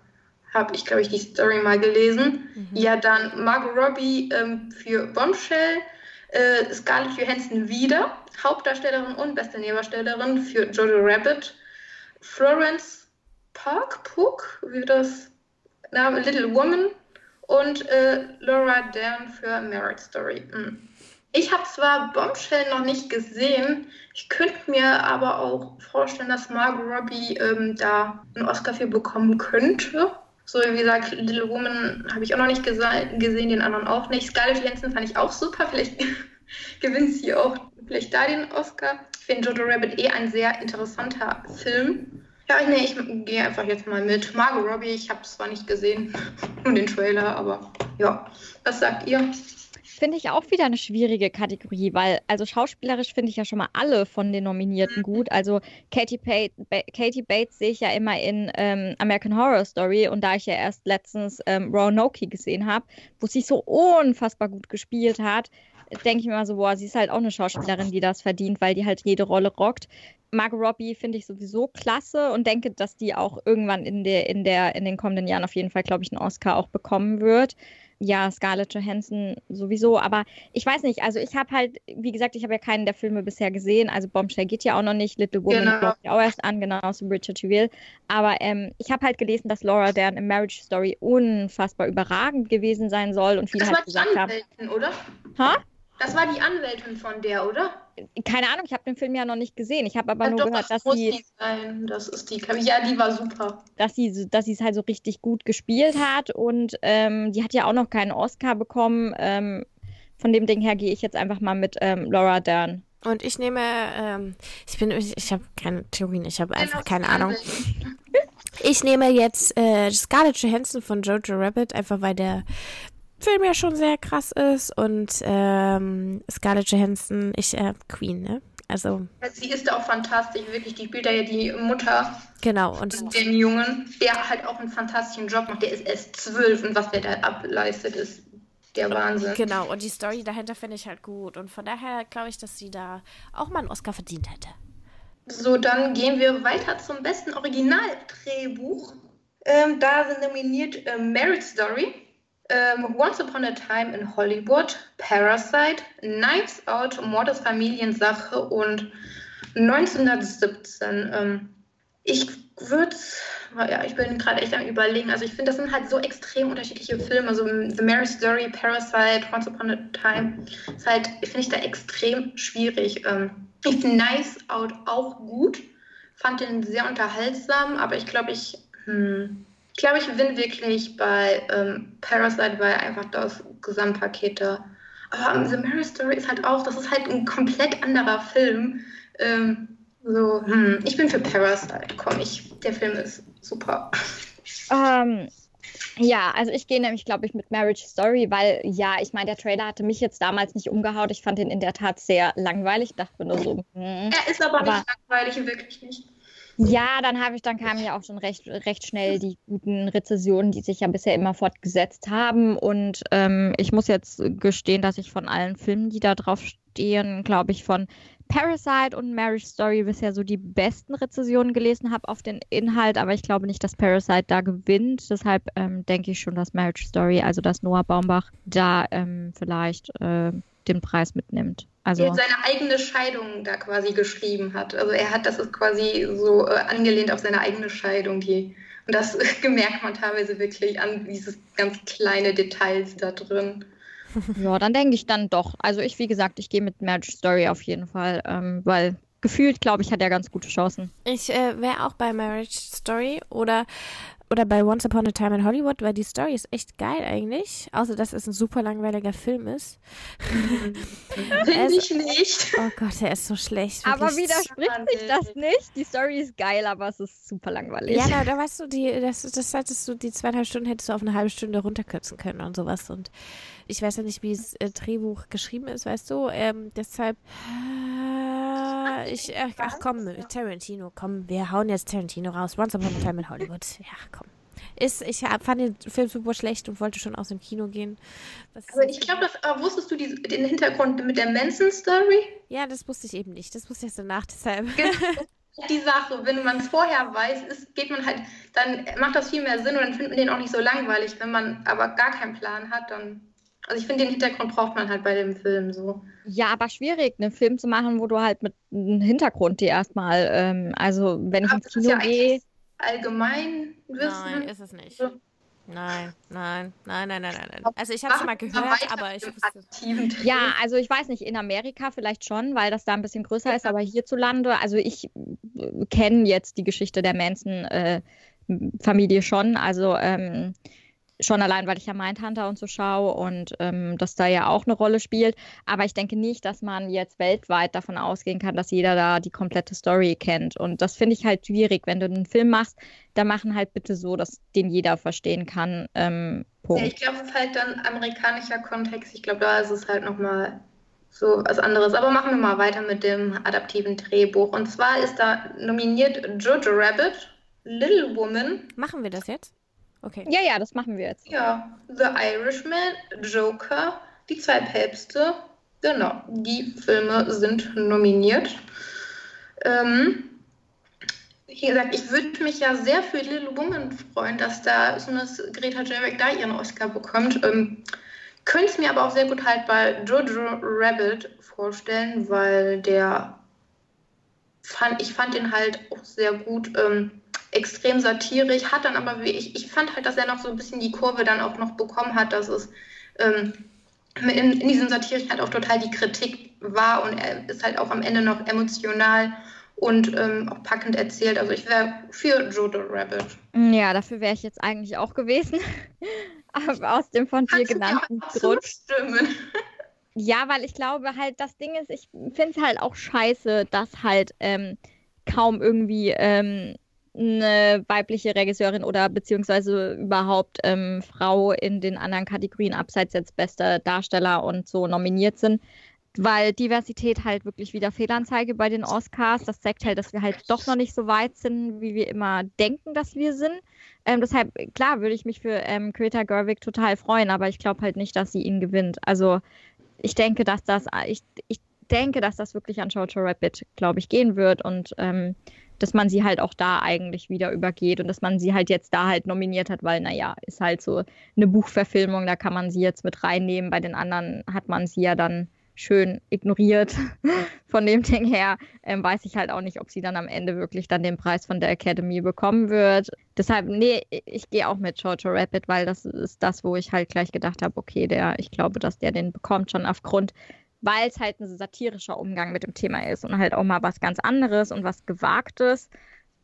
Speaker 1: Habe ich, glaube ich, die Story mal gelesen. Mhm. Ja, dann Margot Robbie ähm, für Bombshell, äh, Scarlett Johansson wieder, Hauptdarstellerin und beste Nebendarstellerin für Jojo Rabbit, Florence Park, Puck, wie das Name, Little Woman und äh, Laura Dern für Marriage Story. Mhm. Ich habe zwar Bombshell noch nicht gesehen, ich könnte mir aber auch vorstellen, dass Margot Robbie ähm, da einen Oscar für bekommen könnte. So wie gesagt, Little Woman habe ich auch noch nicht gesehen, den anderen auch nicht. Scarlett Johansson fand ich auch super, vielleicht [laughs] gewinnt sie auch vielleicht da den Oscar. Ich finde Jojo Rabbit eh ein sehr interessanter Film. Ja, nee, ich gehe einfach jetzt mal mit. Margot Robbie, ich habe es zwar nicht gesehen, nur den Trailer, aber ja. Was sagt ihr?
Speaker 2: finde ich auch wieder eine schwierige Kategorie, weil also schauspielerisch finde ich ja schon mal alle von den Nominierten mhm. gut. Also Katie, ba Katie Bates sehe ich ja immer in ähm, American Horror Story und da ich ja erst letztens ähm, Roanoke gesehen habe, wo sie so unfassbar gut gespielt hat, denke ich mir mal so, boah, sie ist halt auch eine Schauspielerin, die das verdient, weil die halt jede Rolle rockt. Margot Robbie finde ich sowieso klasse und denke, dass die auch irgendwann in der, in der, in den kommenden Jahren auf jeden Fall, glaube ich, einen Oscar auch bekommen wird ja, Scarlett Johansson sowieso, aber ich weiß nicht, also ich habe halt, wie gesagt, ich habe ja keinen der Filme bisher gesehen, also Bombshell geht ja auch noch nicht, Little Woman genau. ja auch erst an, genauso Richard Jewell, aber ähm, ich habe halt gelesen, dass Laura Dern im Marriage Story unfassbar überragend gewesen sein soll und viele das halt gesagt haben.
Speaker 1: oder? Ha? Das war die Anwältin von der, oder?
Speaker 2: Keine Ahnung, ich habe den Film ja noch nicht gesehen. Ich habe aber ja, nur doch, gehört, das dass sie.
Speaker 1: Sein. Das ist die. Ja, die war super.
Speaker 2: Dass sie, dass es halt so richtig gut gespielt hat und ähm, die hat ja auch noch keinen Oscar bekommen. Ähm, von dem Ding her gehe ich jetzt einfach mal mit ähm, Laura Dern.
Speaker 3: Und ich nehme, ähm, ich bin, ich, ich habe keine Theorien, ich habe einfach keine Ahnung. Ich nehme jetzt äh, Scarlett Johansson von Jojo Rabbit, einfach weil der Film ja schon sehr krass ist und ähm, Scarlett Johansson, ich, äh, Queen, ne? Also.
Speaker 1: Sie ist auch fantastisch, wirklich. Die spielt da ja die Mutter.
Speaker 3: Genau.
Speaker 1: Und den Jungen, der halt auch einen fantastischen Job macht. Der ist erst zwölf und was der da ableistet, ist der Wahnsinn.
Speaker 3: Genau. Und die Story dahinter finde ich halt gut. Und von daher glaube ich, dass sie da auch mal einen Oscar verdient hätte.
Speaker 1: So, dann gehen wir weiter zum besten Originaldrehbuch. Ähm, da sind nominiert äh, Marriage Story, ähm, Once Upon a Time in Hollywood, Parasite, Knives Out, Mord Familiensache und 1917. Ähm, ich würde, ja, ich bin gerade echt am Überlegen. Also ich finde, das sind halt so extrem unterschiedliche Filme. Also The Mary Story, Parasite, Once Upon a Time, ist halt, finde ich da extrem schwierig. Ähm, ich finde Knives Out auch gut, fand den sehr unterhaltsam, aber ich glaube, ich, hm, ich glaube, ich bin wirklich bei ähm, Parasite, weil einfach das Gesamtpaket da. Aber um, The Mary Story ist halt auch, das ist halt ein komplett anderer Film. Ähm, so, hm, ich bin für Parasite, komm, ich, der Film ist super.
Speaker 2: Ähm, ja, also ich gehe nämlich, glaube ich, mit Marriage Story, weil ja, ich meine, der Trailer hatte mich jetzt damals nicht umgehaut. Ich fand ihn in der Tat sehr langweilig. Ich dachte nur so.
Speaker 1: Hm. Er ist aber, aber nicht langweilig, wirklich nicht.
Speaker 2: Ja, dann habe ich, dann kamen ja auch schon recht, recht schnell die guten Rezessionen, die sich ja bisher immer fortgesetzt haben. Und ähm, ich muss jetzt gestehen, dass ich von allen Filmen, die da drauf stehen, glaube ich, von Parasite und Marriage Story bisher so die besten Rezessionen gelesen habe auf den Inhalt, aber ich glaube nicht, dass Parasite da gewinnt. Deshalb ähm, denke ich schon, dass Marriage Story, also dass Noah Baumbach da ähm, vielleicht äh, den Preis mitnimmt. Also
Speaker 1: er seine eigene Scheidung da quasi geschrieben hat. Also er hat, das ist quasi so äh, angelehnt auf seine eigene Scheidung, die und das [laughs] gemerkt man teilweise wirklich an dieses ganz kleine Details da drin. [laughs]
Speaker 2: Ja, dann denke ich dann doch. Also ich, wie gesagt, ich gehe mit Marriage Story auf jeden Fall, ähm, weil gefühlt, glaube ich, hat er ganz gute Chancen.
Speaker 3: Ich äh, wäre auch bei Marriage Story oder oder bei Once Upon a Time in Hollywood, weil die Story ist echt geil eigentlich. Außer, dass es ein super langweiliger Film ist. [laughs]
Speaker 1: Finde ich nicht.
Speaker 3: Oh Gott, er ist so schlecht.
Speaker 2: Aber widerspricht sich das nicht? Die Story ist geil, aber es ist super langweilig.
Speaker 3: Ja, da, da weißt du, die, das, das hättest du, die zweieinhalb Stunden hättest du auf eine halbe Stunde runterkürzen können und sowas. Und ich weiß ja nicht, wie das äh, Drehbuch geschrieben ist, weißt du. Ähm, deshalb. Äh, ich, äh, ach komm, Tarantino, komm, wir hauen jetzt Tarantino raus. Once Upon a Time in Hollywood. Ja, komm. ist, ich fand den Film super schlecht und wollte schon aus dem Kino gehen.
Speaker 1: Das aber ich glaube, äh, wusstest du die, den Hintergrund mit der Manson-Story?
Speaker 3: Ja, das wusste ich eben nicht. Das wusste ich erst danach, deshalb. [laughs]
Speaker 1: die Sache, wenn man es vorher weiß, ist, geht man halt, dann macht das viel mehr Sinn und dann findet man den auch nicht so langweilig. Wenn man aber gar keinen Plan hat, dann. Also ich finde, den Hintergrund braucht man halt bei dem Film so.
Speaker 2: Ja, aber schwierig, einen Film zu machen, wo du halt mit einem Hintergrund dir erstmal, ähm, also wenn ich ins Kino ja gehe.
Speaker 1: Allgemein
Speaker 3: wissen. Nein, ist es nicht. So. Nein, nein, nein, nein, nein, nein. Also ich habe es mal gehört, aber ich wusste. [laughs]
Speaker 2: Ja, also ich weiß nicht, in Amerika vielleicht schon, weil das da ein bisschen größer ist, aber hierzulande, also ich äh, kenne jetzt die Geschichte der Manson-Familie äh, schon. Also ähm, Schon allein, weil ich ja Mindhunter und so schaue und ähm, das da ja auch eine Rolle spielt. Aber ich denke nicht, dass man jetzt weltweit davon ausgehen kann, dass jeder da die komplette Story kennt. Und das finde ich halt schwierig. Wenn du einen Film machst, da machen halt bitte so, dass den jeder verstehen kann. Ähm,
Speaker 1: ja, ich glaube, es ist halt dann amerikanischer Kontext. Ich glaube, da ist es halt nochmal so was anderes. Aber machen wir mal weiter mit dem adaptiven Drehbuch. Und zwar ist da nominiert Jojo Rabbit, Little Woman.
Speaker 3: Machen wir das jetzt?
Speaker 2: Okay. Ja, ja, das machen wir jetzt.
Speaker 1: Ja, The Irishman, Joker, Die zwei Päpste. Genau, die Filme sind nominiert. Ähm, wie gesagt, ich würde mich ja sehr für Little Woman freuen, dass da so eine Greta Gerwig da ihren Oscar bekommt. Ähm, könnte es mir aber auch sehr gut halt bei Jojo Rabbit vorstellen, weil der fand, ich fand den halt auch sehr gut. Ähm, extrem satirisch, hat dann aber, ich, ich fand halt, dass er noch so ein bisschen die Kurve dann auch noch bekommen hat, dass es ähm, in, in diesem Satirik halt auch total die Kritik war und er ist halt auch am Ende noch emotional und ähm, auch packend erzählt. Also ich wäre für Jojo Rabbit.
Speaker 2: Ja, dafür wäre ich jetzt eigentlich auch gewesen. [laughs] Aber aus dem von dir genannten Grund. Stimmen. [laughs] Ja, weil ich glaube halt, das Ding ist, ich finde es halt auch scheiße, dass halt ähm, kaum irgendwie ähm, eine weibliche Regisseurin oder beziehungsweise überhaupt ähm, Frau in den anderen Kategorien abseits jetzt bester Darsteller und so nominiert sind, weil Diversität halt wirklich wieder Fehlanzeige bei den Oscars. Das zeigt halt, dass wir halt doch noch nicht so weit sind, wie wir immer denken, dass wir sind. Ähm, deshalb, klar, würde ich mich für ähm, Greta Gerwig total freuen, aber ich glaube halt nicht, dass sie ihn gewinnt. Also ich denke, dass das, ich, ich denke, dass das wirklich an Jojo Rabbit, glaube ich, gehen wird und ähm, dass man sie halt auch da eigentlich wieder übergeht und dass man sie halt jetzt da halt nominiert hat, weil, naja, ist halt so eine Buchverfilmung, da kann man sie jetzt mit reinnehmen. Bei den anderen hat man sie ja dann schön ignoriert. [laughs] Von dem Ding her ähm, weiß ich halt auch nicht, ob sie dann am Ende wirklich dann den Preis von der Academy bekommen wird. Deshalb, nee, ich gehe auch mit Jojo Rabbit, weil das ist das, wo ich halt gleich gedacht habe, okay, der, ich glaube, dass der den bekommt, schon aufgrund weil es halt ein satirischer Umgang mit dem Thema ist und halt auch mal was ganz anderes und was Gewagtes.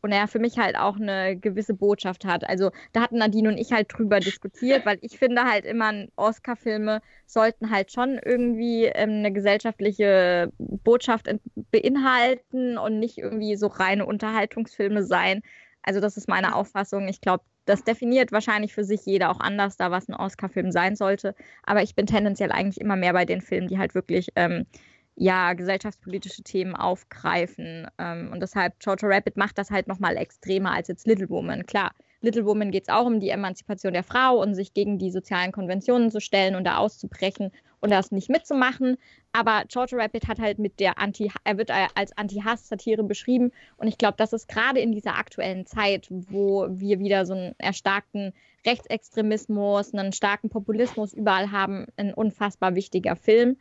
Speaker 2: Und er für mich halt auch eine gewisse Botschaft hat. Also da hatten Nadine und ich halt drüber diskutiert, weil ich finde halt immer, Oscar-Filme sollten halt schon irgendwie ähm, eine gesellschaftliche Botschaft beinhalten und nicht irgendwie so reine Unterhaltungsfilme sein. Also das ist meine Auffassung. Ich glaube, das definiert wahrscheinlich für sich jeder auch anders, da was ein Oscar-Film sein sollte. Aber ich bin tendenziell eigentlich immer mehr bei den Filmen, die halt wirklich ähm, ja gesellschaftspolitische Themen aufgreifen. Ähm, und deshalb Jojo Rabbit macht das halt nochmal extremer als jetzt Little Woman. Klar, Little Woman geht es auch um die Emanzipation der Frau und sich gegen die sozialen Konventionen zu stellen und da auszubrechen und das nicht mitzumachen. Aber Jojo Rabbit hat halt mit der Anti, er wird als Anti-Hass-Satire beschrieben. Und ich glaube, das ist gerade in dieser aktuellen Zeit, wo wir wieder so einen erstarkten Rechtsextremismus, einen starken Populismus überall haben, ein unfassbar wichtiger Film.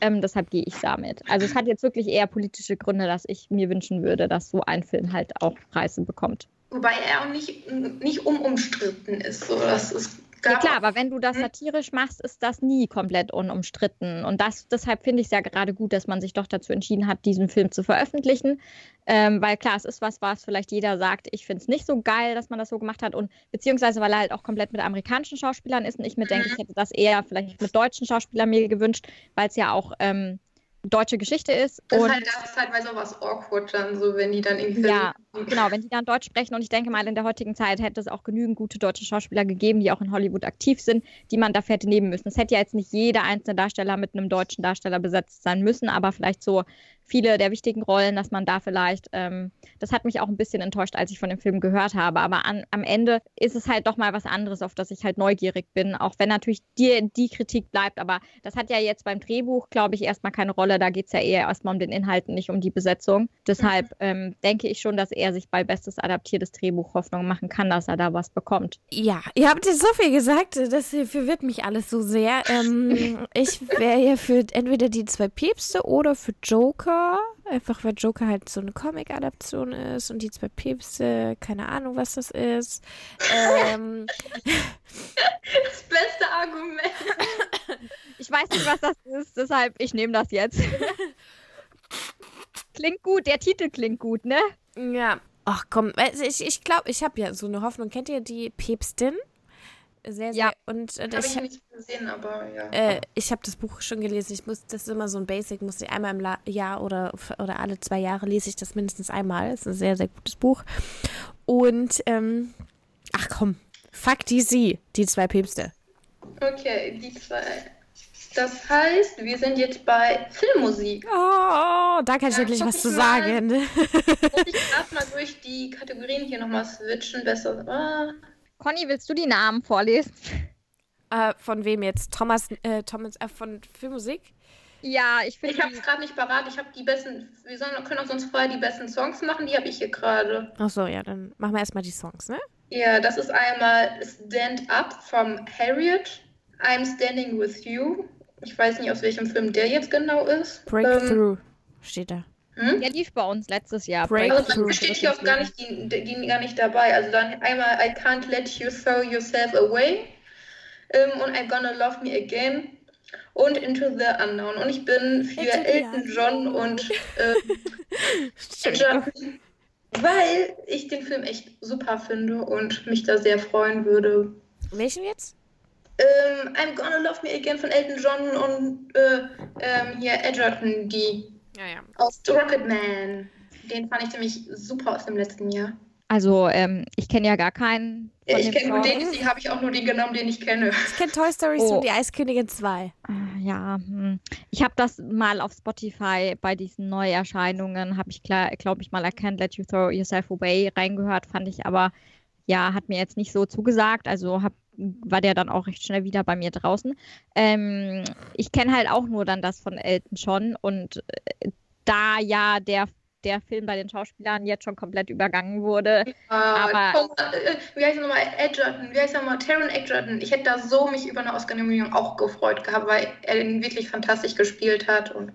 Speaker 2: Ähm, deshalb gehe ich damit. Also es hat jetzt wirklich eher politische Gründe, dass ich mir wünschen würde, dass so ein Film halt auch Preise bekommt.
Speaker 1: Wobei er auch nicht, nicht unumstritten ist. So, das ist
Speaker 2: ja klar, aber wenn du das hm? satirisch machst, ist das nie komplett unumstritten. Und das, deshalb finde ich es ja gerade gut, dass man sich doch dazu entschieden hat, diesen Film zu veröffentlichen. Ähm, weil klar, es ist was, was vielleicht jeder sagt, ich finde es nicht so geil, dass man das so gemacht hat. Und beziehungsweise, weil er halt auch komplett mit amerikanischen Schauspielern ist und ich mir denke, ich mhm. hätte das eher vielleicht mit deutschen Schauspielern mir gewünscht, weil es ja auch ähm, deutsche Geschichte ist.
Speaker 1: Das, und, halt, das ist halt bei sowas awkward dann, so wenn die dann irgendwie.
Speaker 2: Ja, genau, wenn die dann Deutsch sprechen. Und ich denke mal, in der heutigen Zeit hätte es auch genügend gute deutsche Schauspieler gegeben, die auch in Hollywood aktiv sind, die man dafür hätte nehmen müssen. Es hätte ja jetzt nicht jeder einzelne Darsteller mit einem deutschen Darsteller besetzt sein müssen, aber vielleicht so viele der wichtigen Rollen, dass man da vielleicht, ähm, das hat mich auch ein bisschen enttäuscht, als ich von dem Film gehört habe. Aber an, am Ende ist es halt doch mal was anderes, auf das ich halt neugierig bin, auch wenn natürlich die, die Kritik bleibt. Aber das hat ja jetzt beim Drehbuch, glaube ich, erstmal keine Rolle. Da geht es ja eher erstmal um den Inhalt, nicht um die Besetzung. Deshalb mhm. ähm, denke ich schon, dass er sich bei bestes adaptiertes Drehbuch Hoffnung machen kann, dass er da was bekommt.
Speaker 3: Ja, ihr habt jetzt so viel gesagt, das verwirrt mich alles so sehr. Ähm, [laughs] ich wäre ja für entweder die zwei Päpste oder für Joker. Einfach weil Joker halt so eine Comic-Adaption ist und die zwei Päpste, keine Ahnung, was das ist. Ähm.
Speaker 1: Das beste Argument.
Speaker 2: Ich weiß nicht, was das ist, deshalb ich nehme das jetzt. Klingt gut, der Titel klingt gut, ne?
Speaker 3: Ja. Ach komm, ich, ich glaube, ich habe ja so eine Hoffnung. Kennt ihr die Päpstin? Sehr, sehr. Ja. Und
Speaker 1: äh, ich habe nicht gesehen, aber ja.
Speaker 3: Äh, ich habe das Buch schon gelesen. Ich muss, das ist immer so ein Basic, muss ich einmal im La Jahr oder, oder alle zwei Jahre lese ich das mindestens einmal. Das ist ein sehr, sehr gutes Buch. Und, ähm, ach komm, fuck die sie, die zwei Päpste.
Speaker 1: Okay, die zwei. Das heißt, wir sind jetzt bei Filmmusik.
Speaker 3: Oh, da kann ich ja, wirklich was zu sagen.
Speaker 1: Muss ich [laughs] erstmal durch die Kategorien hier nochmal switchen, besser. Ah.
Speaker 2: Conny, willst du die Namen vorlesen?
Speaker 3: Äh, von wem jetzt? Thomas, äh, Thomas äh, von Filmmusik?
Speaker 2: Ja, ich finde.
Speaker 1: Ich habe es gerade nicht parat. Ich habe die besten. Wir sollen, können auch sonst vorher die besten Songs machen. Die habe ich hier gerade.
Speaker 3: Ach so, ja, dann machen wir erstmal die Songs, ne?
Speaker 1: Ja, das ist einmal Stand Up from Harriet. I'm Standing with You. Ich weiß nicht, aus welchem Film der jetzt genau ist.
Speaker 3: Breakthrough ähm, steht da.
Speaker 2: Hm? Der lief bei uns letztes Jahr.
Speaker 1: Also dann steht hier auch gar nicht, die, die, gar nicht dabei. Also dann einmal I can't let you throw yourself away ähm, und I'm gonna love me again und Into the Unknown. Und ich bin für Elton John und äh, John, weil ich den Film echt super finde und mich da sehr freuen würde.
Speaker 3: Welchen jetzt?
Speaker 1: Ähm, I'm Gonna Love Me Again von Elton John und äh, ähm, hier Edgerton, die ja, ja. Aus Rocketman. Den fand ich nämlich super aus dem letzten Jahr.
Speaker 2: Also, ähm, ich kenne ja gar keinen.
Speaker 1: Ja, ich kenne nur den, deswegen habe ich auch nur den genommen, den ich kenne.
Speaker 3: Ich kenne Toy Story oh. und die Eiskönigin 2.
Speaker 2: Ah, ja, hm. ich habe das mal auf Spotify bei diesen Neuerscheinungen, habe ich, glaube ich, mal I Can't Let You Throw Yourself Away reingehört, fand ich aber, ja, hat mir jetzt nicht so zugesagt. Also hab, war der dann auch recht schnell wieder bei mir draußen. Ähm, ich kenne halt auch nur dann das von Elton John und äh, da ja der der Film bei den Schauspielern jetzt schon komplett übergangen wurde. Ja, aber
Speaker 1: äh, wie heißt er nochmal? Edgerton, wie heißt er nochmal? Taron Edgerton. Ich hätte da so mich über eine Oscar-Nominierung auch gefreut gehabt, weil er ihn wirklich fantastisch gespielt hat. Und,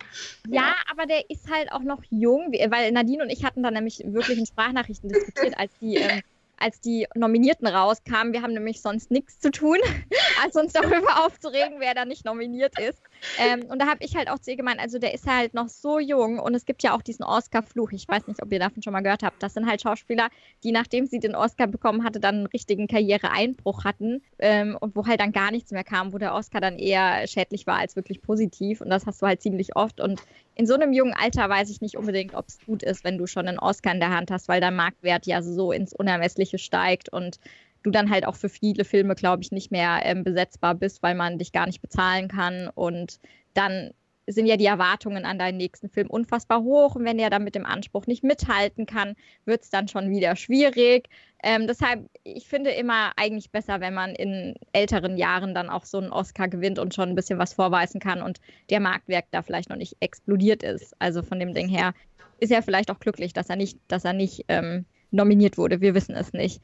Speaker 2: ja. ja. aber der ist halt auch noch jung, weil Nadine und ich hatten da nämlich wirklich in Sprachnachrichten diskutiert, als die [laughs] ähm, als die Nominierten rauskamen. Wir haben nämlich sonst nichts zu tun, [laughs] als uns darüber aufzuregen, wer da nicht nominiert ist. Ähm, und da habe ich halt auch zu ihr gemeint, also der ist halt noch so jung und es gibt ja auch diesen Oscar-Fluch. Ich weiß nicht, ob ihr davon schon mal gehört habt. Das sind halt Schauspieler, die nachdem sie den Oscar bekommen hatte, dann einen richtigen Karriereeinbruch hatten ähm, und wo halt dann gar nichts mehr kam, wo der Oscar dann eher schädlich war als wirklich positiv. Und das hast du halt ziemlich oft. Und in so einem jungen Alter weiß ich nicht unbedingt, ob es gut ist, wenn du schon einen Oscar in der Hand hast, weil dein Marktwert ja so ins Unermessliche steigt und du dann halt auch für viele Filme, glaube ich, nicht mehr ähm, besetzbar bist, weil man dich gar nicht bezahlen kann. Und dann sind ja die Erwartungen an deinen nächsten Film unfassbar hoch. Und wenn der dann mit dem Anspruch nicht mithalten kann, wird es dann schon wieder schwierig. Ähm, deshalb, ich finde immer eigentlich besser, wenn man in älteren Jahren dann auch so einen Oscar gewinnt und schon ein bisschen was vorweisen kann und der Marktwert da vielleicht noch nicht explodiert ist. Also von dem Ding her ist er vielleicht auch glücklich, dass er nicht, dass er nicht ähm, nominiert wurde. Wir wissen es nicht.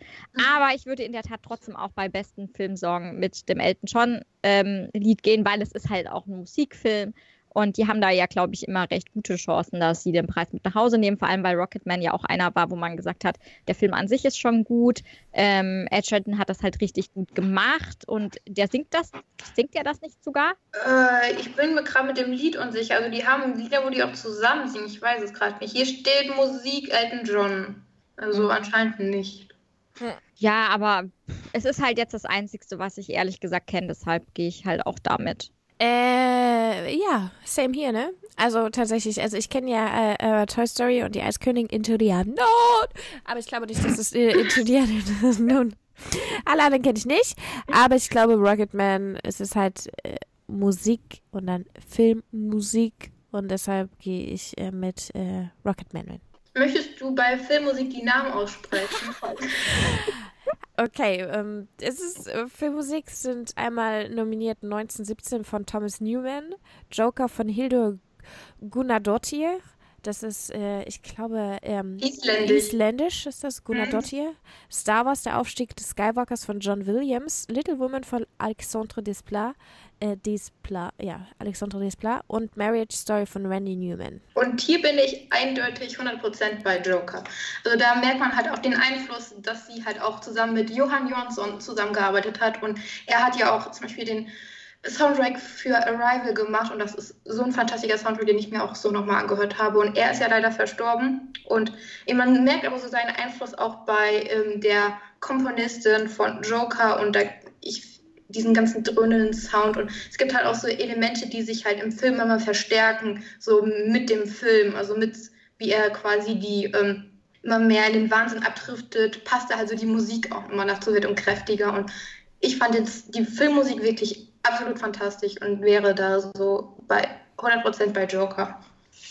Speaker 2: Aber ich würde in der Tat trotzdem auch bei besten Filmsong mit dem Elton John ähm, Lied gehen, weil es ist halt auch ein Musikfilm. Und die haben da ja, glaube ich, immer recht gute Chancen, dass sie den Preis mit nach Hause nehmen. Vor allem, weil Rocketman ja auch einer war, wo man gesagt hat, der Film an sich ist schon gut. Ähm, Edgerton hat das halt richtig gut gemacht. Und der singt das, singt er das nicht sogar?
Speaker 1: Äh, ich bin mir gerade mit dem Lied unsicher. Also die haben Lieder, wo die auch zusammen singen. Ich weiß es gerade nicht. Hier steht Musik Elton John. Also mhm. anscheinend nicht.
Speaker 2: Ja, aber es ist halt jetzt das Einzige, was ich ehrlich gesagt kenne, deshalb gehe ich halt auch damit.
Speaker 3: Äh, ja, same hier, ne? Also tatsächlich, also ich kenne ja äh, äh, Toy Story und die Eiskönigin Into the Unknown, aber ich glaube nicht, dass es äh, Into the Unknown. [laughs] Alle anderen kenne ich nicht, aber ich glaube Rocketman, es ist halt äh, Musik und dann Filmmusik und deshalb gehe ich äh, mit äh, Rocketman.
Speaker 1: Möchtest du bei Filmmusik die Namen aussprechen?
Speaker 3: Okay, ähm, es ist, äh, Filmmusik sind einmal nominiert 1917 von Thomas Newman, Joker von Hildur Gunnardóttir, das ist, äh, ich glaube, ähm,
Speaker 1: Isländisch.
Speaker 3: Isländisch ist das, Gunnar
Speaker 1: Mhm.
Speaker 3: Dottir. Star Wars, der Aufstieg des Skywalkers von John Williams. Little Woman von Alexandre Desplat. Äh, Desplat, ja, Alexandre Desplat. Und Marriage Story von Randy Newman.
Speaker 1: Und hier bin ich eindeutig 100% bei Joker. Also da merkt man halt auch den Einfluss, dass sie halt auch zusammen mit Johann Jonsson zusammengearbeitet hat. Und er hat ja auch zum Beispiel den Soundtrack für Arrival gemacht. Und das ist so ein fantastischer Soundtrack, den ich mir auch so nochmal angehört habe. Und er ist ja leider verstorben. Und man merkt aber so seinen Einfluss auch bei ähm, der Komponistin von Joker und da, ich, diesen ganzen dröhnenden Sound. Und es gibt halt auch so Elemente, die sich halt im Film immer verstärken, so mit dem Film. Also mit, wie er quasi die ähm, immer mehr in den Wahnsinn abdriftet, passt da also die Musik auch immer dazu, wird und kräftiger. Und ich fand jetzt die Filmmusik wirklich absolut fantastisch und wäre da so bei 100% bei Joker.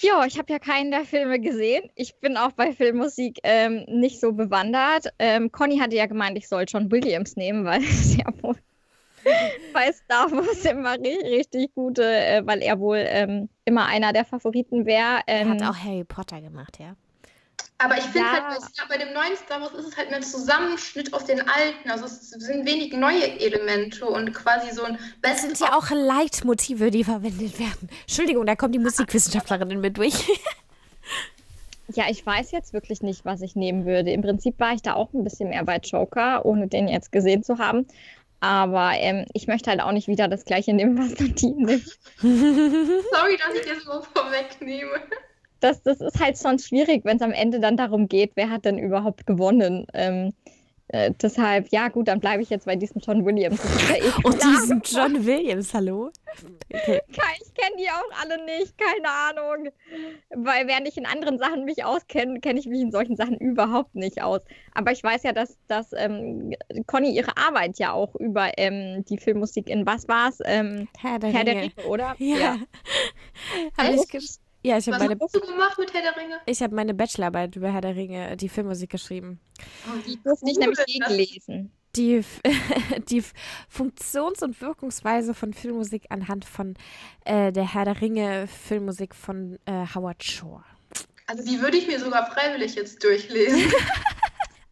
Speaker 2: Ja, ich habe ja keinen der Filme gesehen. Ich bin auch bei Filmmusik ähm, nicht so bewandert. Ähm, Conny hatte ja gemeint, ich soll John Williams nehmen, weil [laughs] es ja wohl [laughs] bei Star Wars immer ri- richtig gute, äh, weil er wohl ähm, immer einer der Favoriten wäre.
Speaker 3: Er
Speaker 2: Ähm,
Speaker 3: hat auch Harry Potter gemacht, ja.
Speaker 1: Aber ich finde
Speaker 2: Ja.
Speaker 1: halt, bei, dem neuen Star Wars ist es halt ein Zusammenschnitt aus den alten. Also es sind wenig neue Elemente und quasi so ein
Speaker 3: Das sind ja auch Leitmotive, die verwendet werden. Entschuldigung, da kommt die Musikwissenschaftlerin mit durch. [laughs]
Speaker 2: Ja, ich weiß jetzt wirklich nicht, was ich nehmen würde. Im Prinzip war ich da auch ein bisschen mehr bei Joker, ohne den jetzt gesehen zu haben. Aber ähm, ich möchte halt auch nicht wieder das gleiche nehmen, was Nadine nimmt. [laughs]
Speaker 1: Sorry, dass ich das so vorwegnehme.
Speaker 2: Das, das ist halt schon schwierig, wenn es am Ende dann darum geht, wer hat denn überhaupt gewonnen. Ähm, äh, deshalb, ja gut, dann bleibe ich jetzt bei diesem John Williams. [laughs] Ja eh
Speaker 3: Und
Speaker 2: klar.
Speaker 3: diesen John Williams, hallo? Okay. [laughs]
Speaker 2: Ich kenne die auch alle nicht, keine Ahnung. Weil während ich in anderen Sachen mich auskenne, kenne ich mich in solchen Sachen überhaupt nicht aus. Aber ich weiß ja, dass, dass ähm, Conny ihre Arbeit ja auch über ähm, die Filmmusik in was war's? Ähm,
Speaker 3: Herr der
Speaker 2: Herr der
Speaker 3: Ringe.
Speaker 2: Oder?
Speaker 3: Ja. [laughs] Hab ich ge- ja, ich habe
Speaker 1: Was
Speaker 3: meine,
Speaker 1: hast du gemacht mit Herr der Ringe?
Speaker 3: ich hab meine Bachelorarbeit über Herr der Ringe, die Filmmusik geschrieben.
Speaker 2: Die durfte ich nämlich eh
Speaker 1: das-
Speaker 2: gelesen.
Speaker 3: Die, [laughs] die Funktions- und Wirkungsweise von Filmmusik anhand von äh, der Herr der Ringe Filmmusik von äh, Howard Shore.
Speaker 1: Also die würde ich mir sogar freiwillig jetzt durchlesen. [laughs]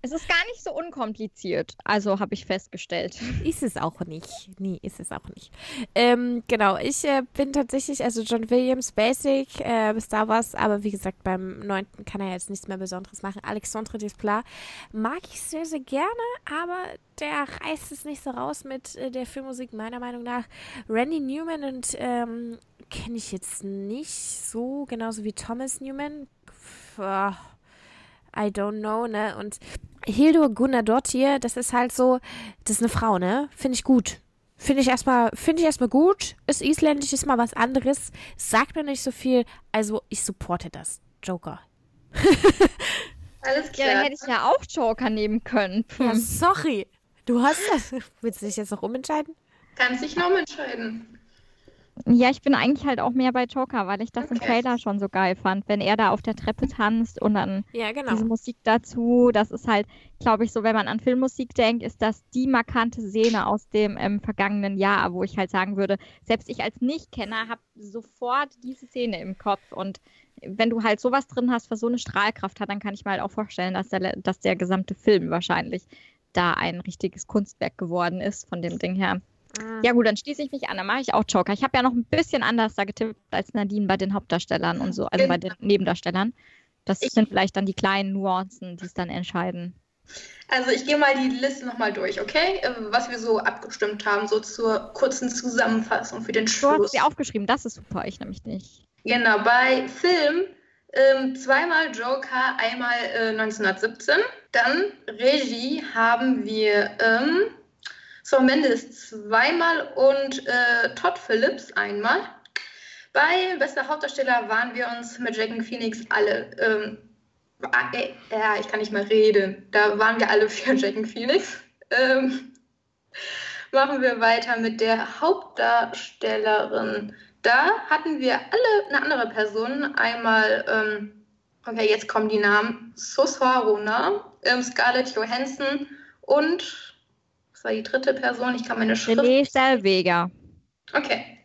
Speaker 2: Es ist gar nicht so unkompliziert, also habe ich festgestellt. [laughs]
Speaker 3: Ist es auch nicht. Nee, ist es auch nicht. Ähm, genau, ich äh, bin tatsächlich, also John Williams Basic, äh, Star Wars, aber wie gesagt, beim neunten kann er jetzt nichts mehr Besonderes machen. Alexandre Desplat mag ich sehr, sehr gerne, aber der reißt es nicht so raus mit äh, der Filmmusik, meiner Meinung nach. Randy Newman und ähm, kenne ich jetzt nicht so, genauso wie Thomas Newman. Pff, ah, I don't know, ne? Und Hildur Gunnardóttir, das ist halt so, das ist eine Frau, ne? Finde ich gut. Finde ich erstmal, finde ich erstmal gut. Ist isländisch, ist mal was anderes. Sagt mir nicht so viel. Also, ich supporte das. Joker.
Speaker 1: Alles
Speaker 2: Ja, dann
Speaker 1: klar.
Speaker 2: hätte ich ja auch Joker nehmen können.
Speaker 3: Ja,
Speaker 2: Hm.
Speaker 3: sorry. Du hast das. Willst du dich jetzt noch umentscheiden?
Speaker 1: Kannst dich noch entscheiden.
Speaker 2: Ja, ich bin eigentlich halt auch mehr bei Joker, weil ich das im
Speaker 1: Okay.
Speaker 2: Trailer schon so geil fand, wenn er da auf der Treppe tanzt und dann
Speaker 3: Ja, genau.
Speaker 2: diese Musik dazu. Das ist halt, glaube ich, so, wenn man an Filmmusik denkt, ist das die markante Szene aus dem ähm, vergangenen Jahr, wo ich halt sagen würde, selbst ich als Nichtkenner habe sofort diese Szene im Kopf und wenn du halt sowas drin hast, was so eine Strahlkraft hat, dann kann ich mir halt auch vorstellen, dass der, dass der gesamte Film wahrscheinlich da ein richtiges Kunstwerk geworden ist von dem Ding her.
Speaker 3: Ah.
Speaker 2: Ja gut, dann schließe ich mich an, dann mache ich auch Joker. Ich habe ja noch ein bisschen anders da getippt als Nadine bei den Hauptdarstellern und so, also bei den Nebendarstellern. Das
Speaker 1: Ich-
Speaker 2: sind vielleicht dann die kleinen Nuancen, die es dann entscheiden.
Speaker 1: Also ich gehe mal die Liste nochmal durch, okay? Äh, Was wir so abgestimmt haben, so zur kurzen Zusammenfassung für den
Speaker 2: Du hast
Speaker 1: Schluss.
Speaker 2: sie aufgeschrieben, das ist super, ich nämlich nicht.
Speaker 1: Genau, bei Film ähm, zweimal Joker, einmal äh, 1917. Dann Regie haben wir ähm, Saul Mendes zweimal und äh, Todd Phillips einmal. Bei bester Hauptdarsteller waren wir uns mit Jack Phoenix alle. Ähm, ah, äh, ja, ich kann nicht mal reden. Da waren wir alle für Jack Phoenix. Ähm, machen wir weiter mit der Hauptdarstellerin Da hatten wir alle eine andere Person. Einmal, ähm, okay, jetzt kommen die Namen. Suswaruna, ähm, Scarlett Johansson und, was war die dritte Person? Ich kann meine Schrift...
Speaker 2: René Zellweger.
Speaker 1: Okay.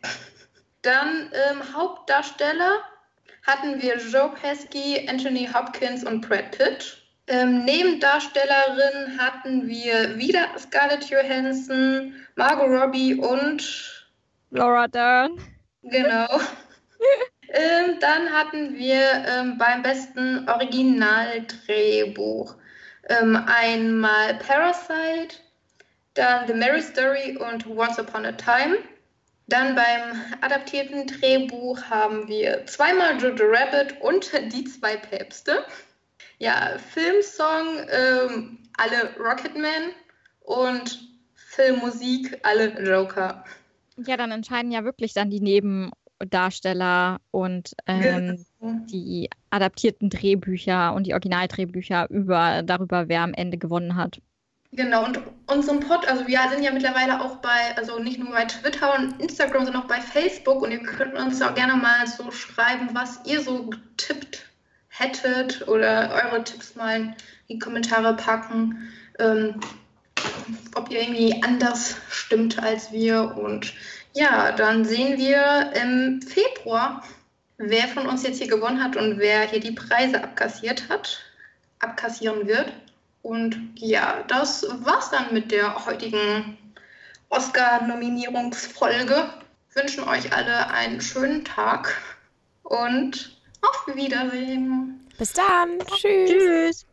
Speaker 1: Dann ähm, Hauptdarsteller hatten wir Joe Pesky, Anthony Hopkins und Brad Pitt. Ähm, Nebendarstellerin hatten wir wieder Scarlett Johansson, Margot Robbie und
Speaker 2: Laura Dern.
Speaker 1: Genau. [laughs] ähm, dann hatten wir ähm, beim besten Originaldrehbuch ähm, einmal Parasite, dann The Mary Story und Once Upon a Time. Dann beim adaptierten Drehbuch haben wir zweimal Jojo Rabbit und [laughs] Die zwei Päpste. Ja, Filmsong ähm, alle Rocketman und Filmmusik alle Joker.
Speaker 2: Ja, dann entscheiden ja wirklich dann die Nebendarsteller und ähm, genau. die adaptierten Drehbücher und die Originaldrehbücher über darüber, wer am Ende gewonnen hat.
Speaker 1: Genau, und unseren Pod, also wir sind ja mittlerweile auch bei, also nicht nur bei Twitter und Instagram, sondern auch bei Facebook und ihr könnt uns auch gerne mal so schreiben, was ihr so getippt hättet oder eure Tipps mal in die Kommentare packen, ähm, ob ihr irgendwie anders stimmt als wir. Und ja, dann sehen wir im Februar, wer von uns jetzt hier gewonnen hat und wer hier die Preise abkassiert hat, abkassieren wird. Und ja, das war's dann mit der heutigen Oscar-Nominierungsfolge. Wünschen euch alle einen schönen Tag und auf Wiedersehen.
Speaker 3: Bis dann. Tschüss.
Speaker 2: Tschüss.